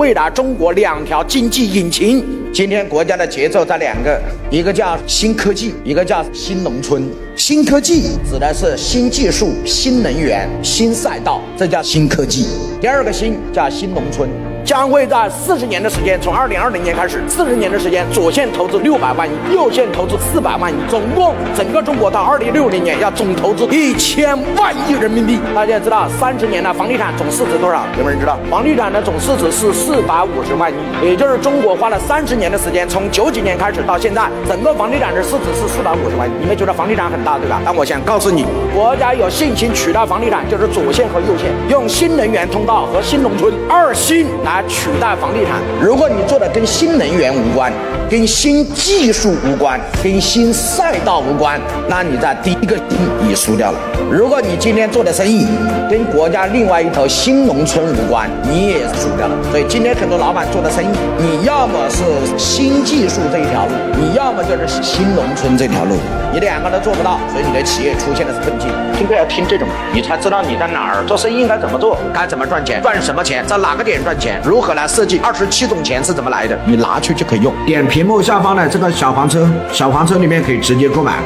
未来中国两条经济引擎。今天国家的节奏在两个，一个叫新科技，一个叫新农村。新科技指的是新技术、新能源、新赛道，这叫新科技。第二个新叫新农村。将会在四十年的时间，从二零二零年开始，四十年的时间，左线投资六百万亿，右线投资四百万亿，总共整个中国到二零六零年要总投资一千万亿人民币。大家知道，三十年的房地产总市值多少？有没有人知道？房地产的总市值是四百五十万亿，也就是中国花了三十年的时间，从九几年开始到现在，整个房地产的市值是四百五十万亿。你们觉得房地产很大对吧？但我想告诉你，国家有信心取代房地产，就是左线和右线，用新能源通道和新农村二新。来取代房地产。如果你做的跟新能源无关，跟新技术无关，跟新赛道无关，那你在第一个你输掉了。如果你今天做的生意跟国家另外一头新农村无关，你也输掉了。所以今天很多老板做的生意，你要么是新技术这一条路，你要么就是新农村这条路，你两个都做不到，所以你的企业出现的是困境。听课要听这种，你才知道你在哪儿做生意应该怎么做，该怎么赚钱，赚什么钱，在哪个点赚钱，如何来设计二十七种钱是怎么来的，你拿去就可以用。点屏幕下方的这个小黄车，小黄车里面可以直接购买。